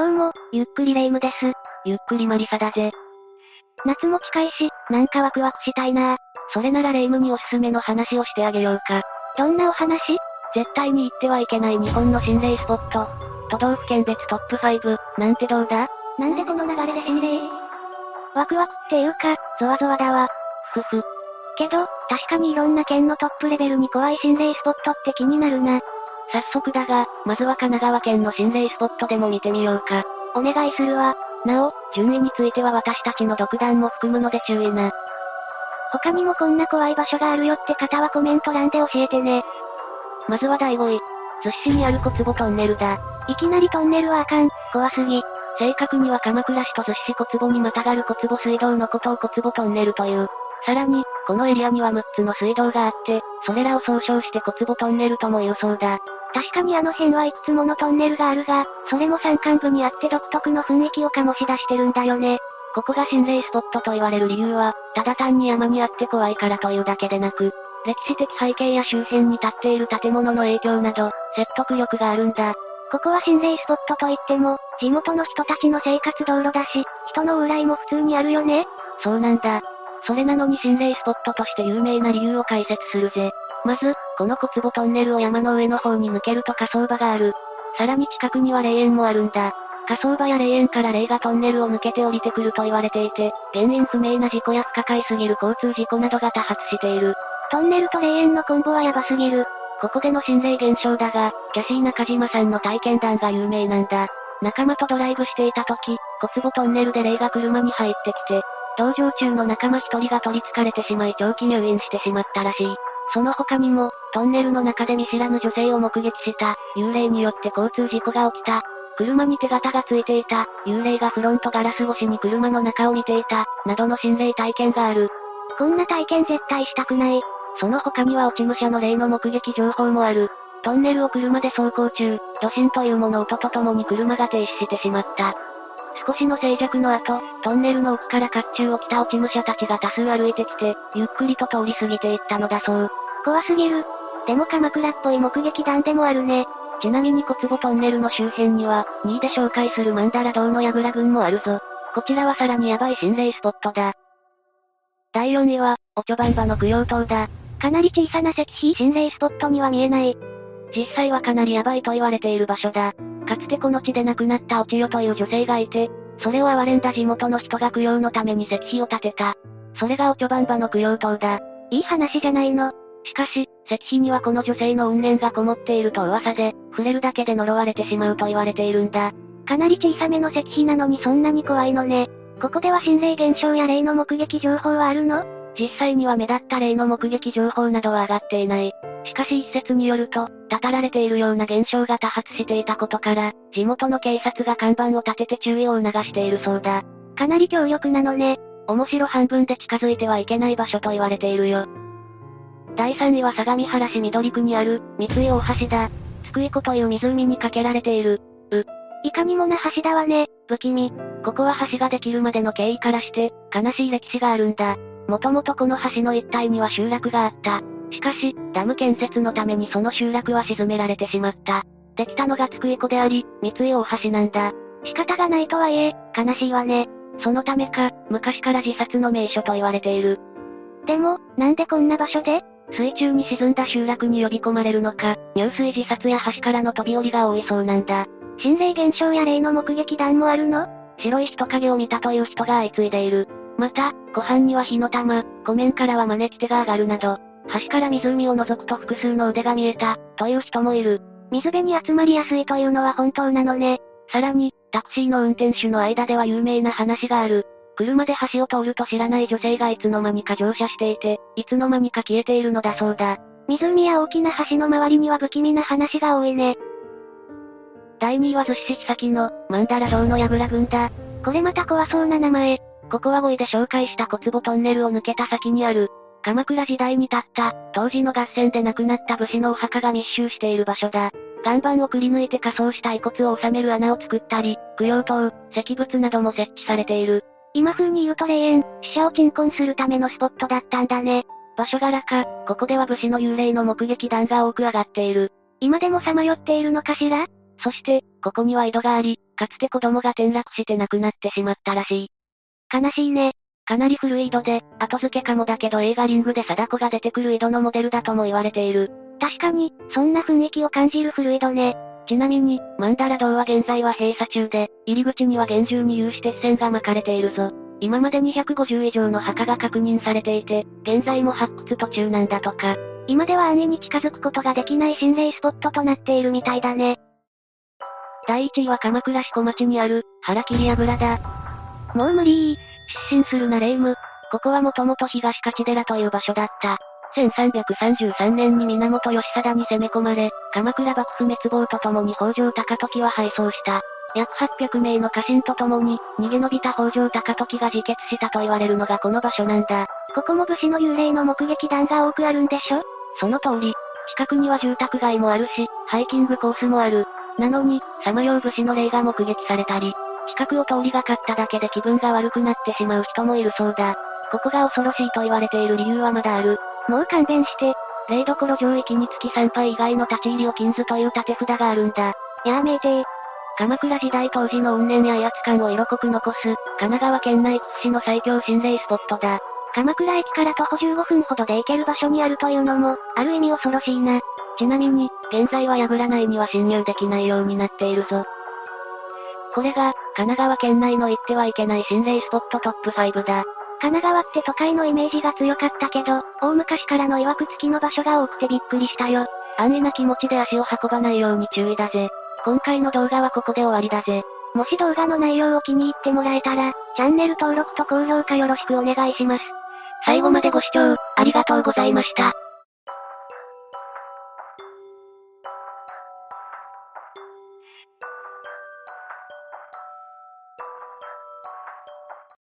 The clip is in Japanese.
どうも、ゆっくりレ夢ムです。ゆっくりマリサだぜ。夏も近いし、なんかワクワクしたいなそれならレ夢ムにおすすめの話をしてあげようか。どんなお話？絶対に行ってはいけない日本の心霊スポット。都道府県別トップ5、なんてどうだ？なんでこの流れで心霊？ワクワクっていうか、ゾワゾワだわ。ふふ。けど、確かにいろんな県のトップレベルに怖い心霊スポットって気になるな。早速だが、まずは神奈川県の心霊スポットでも見てみようか。お願いするわ。なお、順位については私たちの独断も含むので注意な。他にもこんな怖い場所があるよって方はコメント欄で教えてね。まずは第5位。逗子にある小坪トンネルだ。いきなりトンネルはあかん、怖すぎ。正確には鎌倉市と逗子市小坪にまたがる小坪水道のことを小坪トンネルという。さらに、このエリアには6つの水道があって、それらを総称して小坪トンネルとも言うそうだ。確かにあの辺はいくつものトンネルがあるが、それも山間部にあって独特の雰囲気を醸し出してるんだよね。ここが心霊スポットと言われる理由は、ただ単に山にあって怖いからというだけでなく、歴史的背景や周辺に立っている建物の影響など、説得力があるんだ。ここは心霊スポットといっても、地元の人たちの生活道路だし、人の往来も普通にあるよねそうなんだ。それなのに心霊スポットとして有名な理由を解説するぜ。まず、この小坪トンネルを山の上の方に抜けると火葬場がある。さらに近くには霊園もあるんだ。火葬場や霊園から霊がトンネルを抜けて降りてくると言われていて、原因不明な事故や不可解すぎる交通事故などが多発している。トンネルと霊園のコンボはヤバすぎる。ここでの心霊現象だが、キャシー中島さんの体験談が有名なんだ。仲間とドライブしていた時、小坪トンネルで霊が車に入ってきて、搭乗中の仲間一人が取り憑かれてしまい長期入院してしまったらしい。その他にも、トンネルの中で見知らぬ女性を目撃した、幽霊によって交通事故が起きた、車に手形がついていた、幽霊がフロントガラス越しに車の中を見ていた、などの心霊体験がある。こんな体験絶対したくない。その他には落ち武者の霊の目撃情報もある。トンネルを車で走行中、余震というもの音とともに車が停止してしまった。少しの静寂の後、トンネルの奥から甲冑を着た落ち武者たちが多数歩いてきて、ゆっくりと通り過ぎていったのだそう。怖すぎる。でも鎌倉っぽい目撃談でもあるね。ちなみに小坪トンネルの周辺には、2位で紹介するマンダラ堂の櫓群もあるぞ。こちらはさらにヤバい心霊スポットだ。第4位は、おちょばんばの供養塔だ。かなり小さな石碑心霊スポットには見えない。実際はかなりヤバいと言われている場所だ。かつてこの地で亡くなったおちよという女性がいて、それを憐れんだ地元の人が供養のために石碑を建てた。それがおちょばんばの供養塔だ。いい話じゃないの。しかし、石碑にはこの女性の怨念がこもっていると噂で、触れるだけで呪われてしまうと言われているんだ。かなり小さめの石碑なのにそんなに怖いのね。ここでは心霊現象や霊の目撃情報はあるの？実際には目立った霊の目撃情報などは上がっていない。しかし一説によると、たられているような現象が多発していたことから、地元の警察が看板を立てて注意を促しているそうだ。かなり強力なのね。面白半分で近づいてはいけない場所と言われているよ。第3位は相模原市緑区にある、三井大橋だ。津久井湖という湖に架けられている。う。いかにもな橋だわね、不気味。ここは橋ができるまでの経緯からして、悲しい歴史があるんだ。もともとこの橋の一帯には集落があった。しかし、ダム建設のためにその集落は沈められてしまった。できたのが津久井湖であり、三井大橋なんだ。仕方がないとはいえ、悲しいわね。そのためか、昔から自殺の名所と言われている。でも、なんでこんな場所で水中に沈んだ集落に呼び込まれるのか、入水自殺や橋からの飛び降りが多いそうなんだ。心霊現象や霊の目撃談もあるの？白い人影を見たという人が相次いでいる。また、湖畔には火の玉、湖面からは招き手が上がるなど、橋から湖を覗くと複数の腕が見えた、という人もいる。水辺に集まりやすいというのは本当なのね。さらに、タクシーの運転手の間では有名な話がある。車で橋を通ると知らない女性がいつの間にか乗車していて、いつの間にか消えているのだそうだ。湖や大きな橋の周りには不気味な話が多いね。第2位は逗子市先の、マンダラ堂の櫓群だ。これまた怖そうな名前。ここは5位で紹介した小坪トンネルを抜けた先にある、鎌倉時代に建った、当時の合戦で亡くなった武士のお墓が密集している場所だ。岩盤をくり抜いて仮装した遺骨を収める穴を作ったり、供養塔、石仏なども設置されている。今風に言うと霊園、死者を鎮魂するためのスポットだったんだね。場所柄か、ここでは武士の幽霊の目撃談が多く上がっている。今でもさまよっているのかしら？そして、ここには井戸があり、かつて子供が転落して亡くなってしまったらしい。悲しいね。かなり古い井戸で、後付けかもだけど映画リングで貞子が出てくる井戸のモデルだとも言われている。確かに、そんな雰囲気を感じる古い井戸ね。ちなみに、マンダラ堂は現在は閉鎖中で、入り口には厳重に有刺鉄線が巻かれているぞ。今まで250以上の墓が確認されていて、現在も発掘途中なんだとか。今では安易に近づくことができない心霊スポットとなっているみたいだね。第1位は鎌倉市小町にある、腹切り油だ。もう無理失神するな霊夢。ここはもともと東勝寺という場所だった。1333年に源義貞に攻め込まれ、鎌倉幕府滅亡とともに北条高時は敗走した。約800名の家臣と共に、逃げ延びた北条高時が自決したと言われるのがこの場所なんだ。ここも武士の幽霊の目撃談が多くあるんでしょ？その通り。近くには住宅街もあるし、ハイキングコースもある。なのに、さまよう武士の霊が目撃されたり、近くを通りがかっただけで気分が悪くなってしまう人もいるそうだ。ここが恐ろしいと言われている理由はまだある。もう勘弁して。霊所上域につき参拝以外の立ち入りを禁ずという立て札があるんだ。やめて鎌倉時代当時の怨念や威圧感を色濃く残す、神奈川県内屈指の最強心霊スポットだ。鎌倉駅から徒歩15分ほどで行ける場所にあるというのも、ある意味恐ろしいな。ちなみに、現在は櫓内には侵入できないようになっているぞ。これが、神奈川県内の行ってはいけない心霊スポットトップ5だ。神奈川って都会のイメージが強かったけど、大昔からの曰く付きの場所が多くてびっくりしたよ。安易な気持ちで足を運ばないように注意だぜ。今回の動画はここで終わりだぜ。もし動画の内容を気に入ってもらえたら、チャンネル登録と高評価よろしくお願いします。最後までご視聴、ありがとうございました。